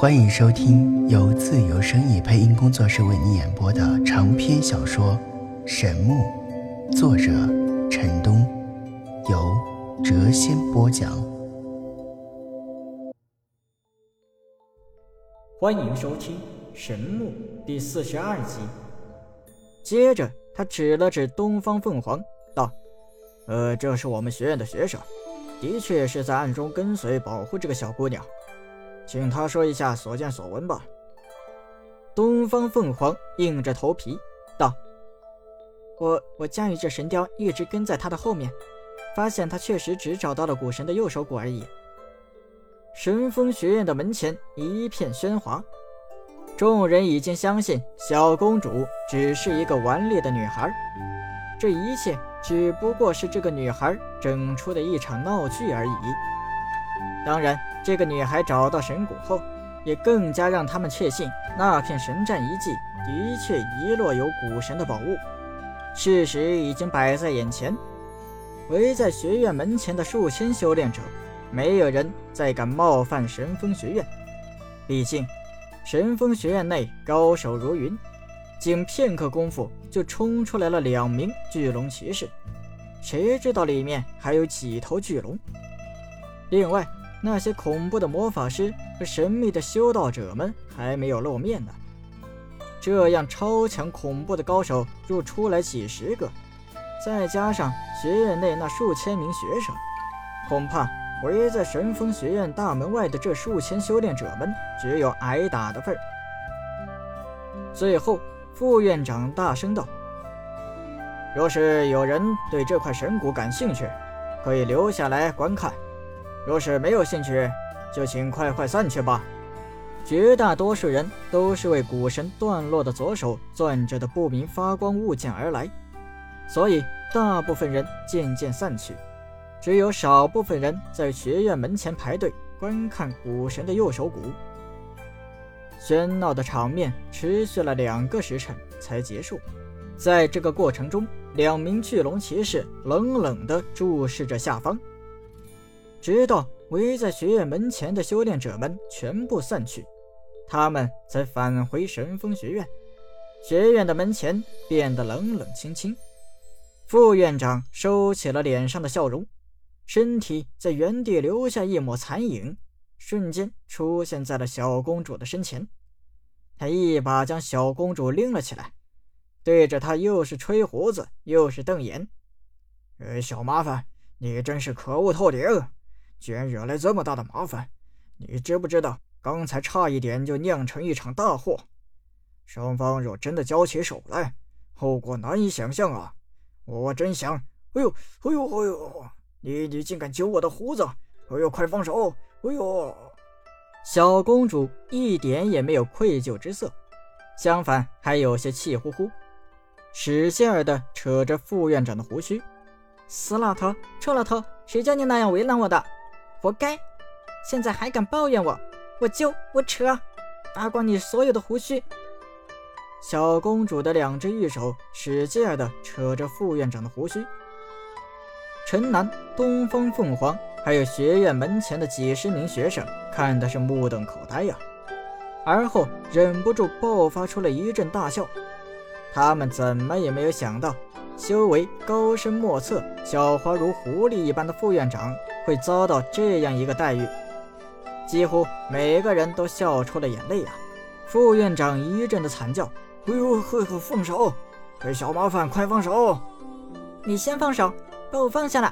欢迎收听由自由声意配音工作室为你演播的长篇小说《神木》，作者陈东，由谪仙播讲。欢迎收听《神木》第四十二集。接着，他指了指东方凤凰，道：“呃，这是我们学院的学生，的确是在暗中跟随保护这个小姑娘。”请他说一下所见所闻吧。东方凤凰硬着头皮道：“我我驾驭这神雕，一直跟在他的后面，发现他确实只找到了古神的右手骨而已。”神风学院的门前一片喧哗，众人已经相信小公主只是一个顽劣的女孩，这一切只不过是这个女孩整出的一场闹剧而已。当然。这个女孩找到神谷后，也更加让他们确信那片神战遗迹的确遗落有古神的宝物。事实已经摆在眼前，围在学院门前的数千修炼者，没有人再敢冒犯神风学院。毕竟，神风学院内高手如云，仅片刻功夫就冲出来了两名巨龙骑士，谁知道里面还有几头巨龙？另外。那些恐怖的魔法师和神秘的修道者们还没有露面呢。这样超强恐怖的高手若出来几十个，再加上学院内那数千名学生，恐怕围在神风学院大门外的这数千修炼者们只有挨打的份儿。最后，副院长大声道：“若是有人对这块神骨感兴趣，可以留下来观看。”若是没有兴趣，就请快快散去吧。绝大多数人都是为古神断落的左手攥着的不明发光物件而来，所以大部分人渐渐散去，只有少部分人在学院门前排队观看古神的右手骨。喧闹的场面持续了两个时辰才结束。在这个过程中，两名巨龙骑士冷冷地注视着下方。直到围在学院门前的修炼者们全部散去，他们才返回神风学院。学院的门前变得冷冷清清。副院长收起了脸上的笑容，身体在原地留下一抹残影，瞬间出现在了小公主的身前。他一把将小公主拎了起来，对着她又是吹胡子又是瞪眼：“呃，小麻烦，你真是可恶透顶！”居然惹来这么大的麻烦，你知不知道刚才差一点就酿成一场大祸？双方若真的交起手来，后果难以想象啊！我真想……哎呦，哎呦，哎呦！你你竟敢揪我的胡子！哎呦，快放手！哎呦！小公主一点也没有愧疚之色，相反还有些气呼呼，使劲儿的扯着副院长的胡须：“死老头，臭老头，谁叫你那样为难我的？”活该！现在还敢抱怨我？我揪我扯，扒光你所有的胡须！小公主的两只玉手使劲地扯着副院长的胡须。陈南、东方凤凰，还有学院门前的几十名学生，看的是目瞪口呆呀，而后忍不住爆发出了一阵大笑。他们怎么也没有想到，修为高深莫测、狡猾如狐狸一般的副院长。会遭到这样一个待遇，几乎每个人都笑出了眼泪啊！副院长一阵的惨叫：“哎呦，呵呵，放手！哎，小麻烦，快放手！你先放手，把我放下来！”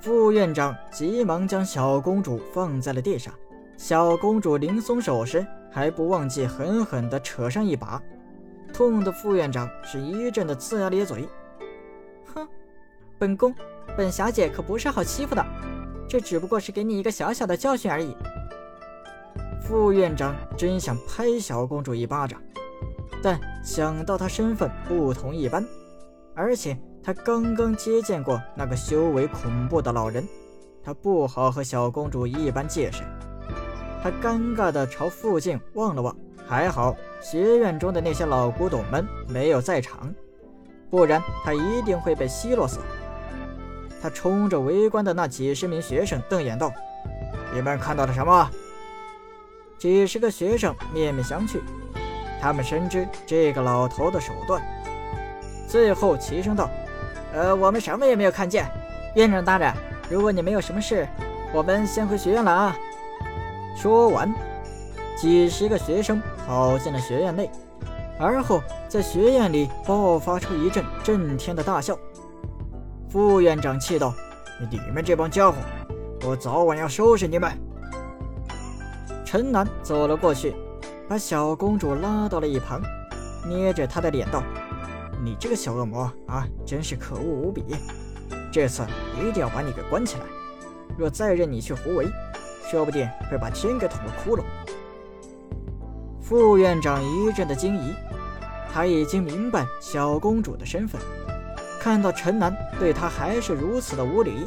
副院长急忙将小公主放在了地上。小公主临松手时，还不忘记狠狠地扯上一把，痛的副院长是一阵的龇牙咧嘴：“哼，本宫。”本小姐可不是好欺负的，这只不过是给你一个小小的教训而已。副院长真想拍小公主一巴掌，但想到她身份不同一般，而且他刚刚接见过那个修为恐怖的老人，他不好和小公主一般见识。他尴尬地朝附近望了望，还好学院中的那些老古董们没有在场，不然他一定会被奚落死。他冲着围观的那几十名学生瞪眼道：“你们看到了什么？”几十个学生面面相觑，他们深知这个老头的手段。最后齐声道：“呃，我们什么也没有看见。院长大人，如果你没有什么事，我们先回学院了啊。”说完，几十个学生跑进了学院内，而后在学院里爆发出一阵震天的大笑。副院长气道：“你们这帮家伙，我早晚要收拾你们！”陈南走了过去，把小公主拉到了一旁，捏着她的脸道：“你这个小恶魔啊，真是可恶无比！这次一定要把你给关起来。若再任你去胡为，说不定会把天给捅个窟窿。”副院长一阵的惊疑，他已经明白小公主的身份。看到陈南对他还是如此的无礼，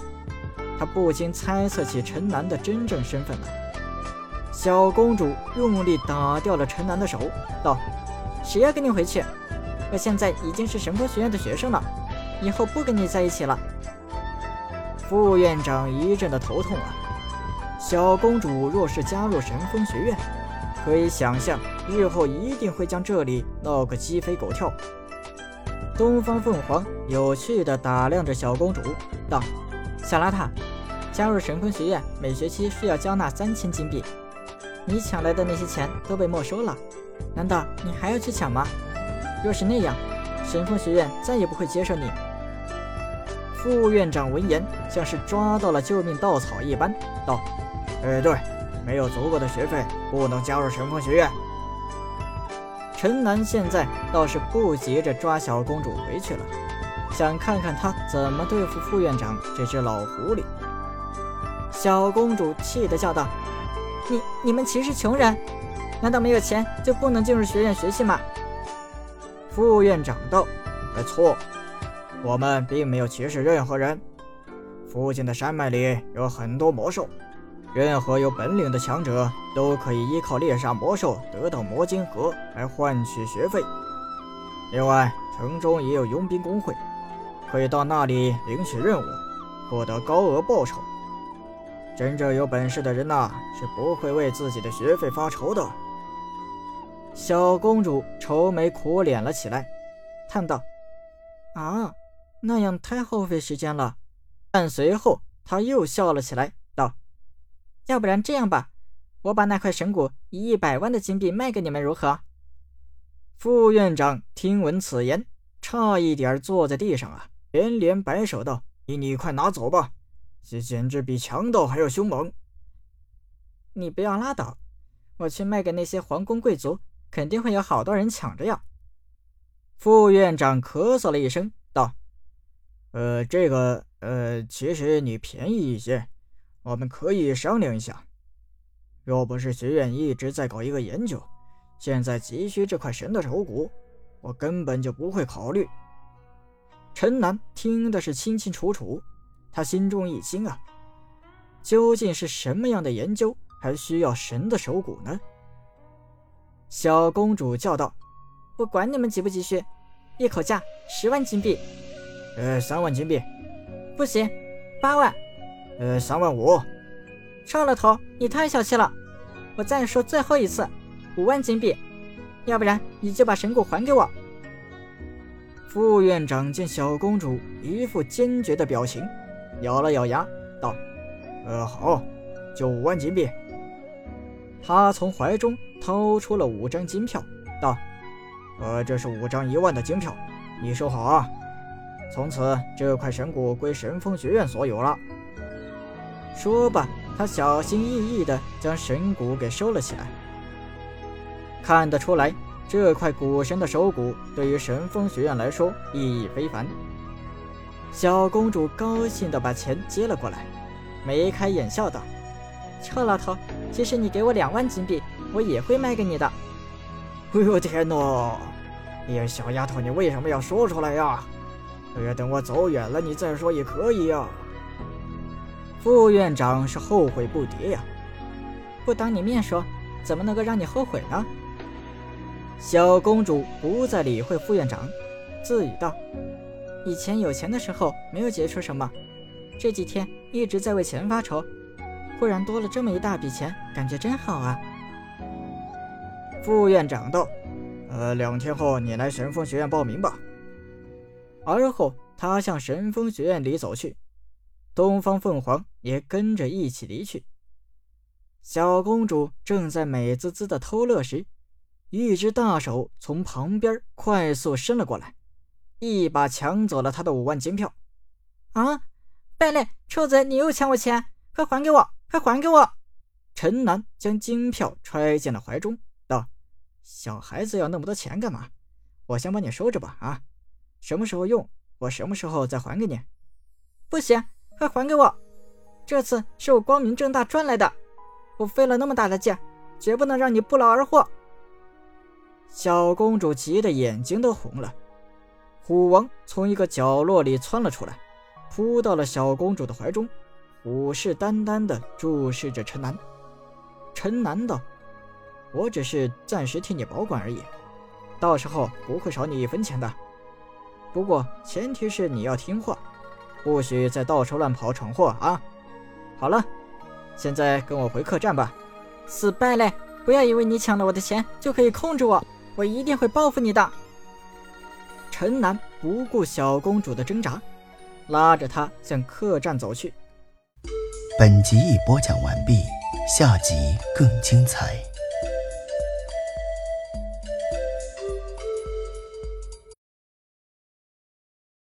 他不禁猜测起陈南的真正身份来。小公主用力打掉了陈南的手，道：“谁要跟你回去？我现在已经是神风学院的学生了，以后不跟你在一起了。”副院长一阵的头痛啊！小公主若是加入神风学院，可以想象日后一定会将这里闹个鸡飞狗跳。东方凤凰有趣的打量着小公主，道：“小邋遢，加入神风学院每学期需要交纳三千金币，你抢来的那些钱都被没收了，难道你还要去抢吗？若是那样，神风学院再也不会接受你。”副院长闻言，像是抓到了救命稻草一般，道：“哎，对，没有足够的学费，不能加入神风学院。”陈南现在倒是不急着抓小公主回去了，想看看她怎么对付副院长这只老狐狸。小公主气得叫道：“你你们歧视穷人？难道没有钱就不能进入学院学习吗？”副院长道：“没错，我们并没有歧视任何人。附近的山脉里有很多魔兽。”任何有本领的强者都可以依靠猎杀魔兽得到魔晶核来换取学费。另外，城中也有佣兵工会，可以到那里领取任务，获得高额报酬。真正有本事的人呐，是不会为自己的学费发愁的。小公主愁眉苦脸了起来，叹道：“啊，那样太耗费时间了。”但随后她又笑了起来。要不然这样吧，我把那块神骨以一百万的金币卖给你们，如何？副院长听闻此言，差一点坐在地上啊，连连摆手道：“你你快拿走吧，这简直比强盗还要凶猛！”你不要拉倒，我去卖给那些皇宫贵族，肯定会有好多人抢着要。副院长咳嗽了一声，道：“呃，这个，呃，其实你便宜一些。”我们可以商量一下。若不是学院一直在搞一个研究，现在急需这块神的手骨，我根本就不会考虑。陈南听的是清清楚楚，他心中一惊啊，究竟是什么样的研究还需要神的手骨呢？小公主叫道：“我管你们急不急需，一口价十万金币。”呃，三万金币，不行，八万。呃，三万五，少了头，你太小气了。我再说最后一次，五万金币，要不然你就把神骨还给我。副院长见小公主一副坚决的表情，咬了咬牙道：“呃，好，就五万金币。”他从怀中掏出了五张金票，道：“呃，这是五张一万的金票，你收好啊。从此这块神骨归神风学院所有了。”说罢，他小心翼翼地将神骨给收了起来。看得出来，这块古神的手骨对于神风学院来说意义非凡。小公主高兴地把钱接了过来，眉开眼笑道：“臭老头，即使你给我两万金币，我也会卖给你的。”哎呦天哪！哎呀，小丫头，你为什么要说出来呀？哎呀，等我走远了，你再说也可以呀。副院长是后悔不迭呀，不当你面说，怎么能够让你后悔呢？小公主不再理会副院长，自语道：“以前有钱的时候没有结出什么，这几天一直在为钱发愁，忽然多了这么一大笔钱，感觉真好啊！”副院长道：“呃，两天后你来神风学院报名吧。”而后，他向神风学院里走去，东方凤凰也跟着一起离去。小公主正在美滋滋的偷乐时，一只大手从旁边快速伸了过来，一把抢走了她的五万金票。啊！败类，臭贼，你又抢我钱，快还给我！快还给我！陈楠将金票揣进了怀中，道：“小孩子要那么多钱干嘛？我先帮你收着吧。啊，什么时候用，我什么时候再还给你。不行，快还给我！这次是我光明正大赚来的，我费了那么大的劲，绝不能让你不劳而获。”小公主急得眼睛都红了。虎王从一个角落里窜了出来，扑到了小公主的怀中，虎视眈眈地注视着陈楠。陈楠道：“我只是暂时替你保管而已，到时候不会少你一分钱的。不过前提是你要听话，不许再到处乱跑闯祸啊！好了，现在跟我回客栈吧。死败类，不要以为你抢了我的钱就可以控制我，我一定会报复你的。”陈楠不顾小公主的挣扎，拉着她向客栈走去。本集已播讲完毕。下集更精彩。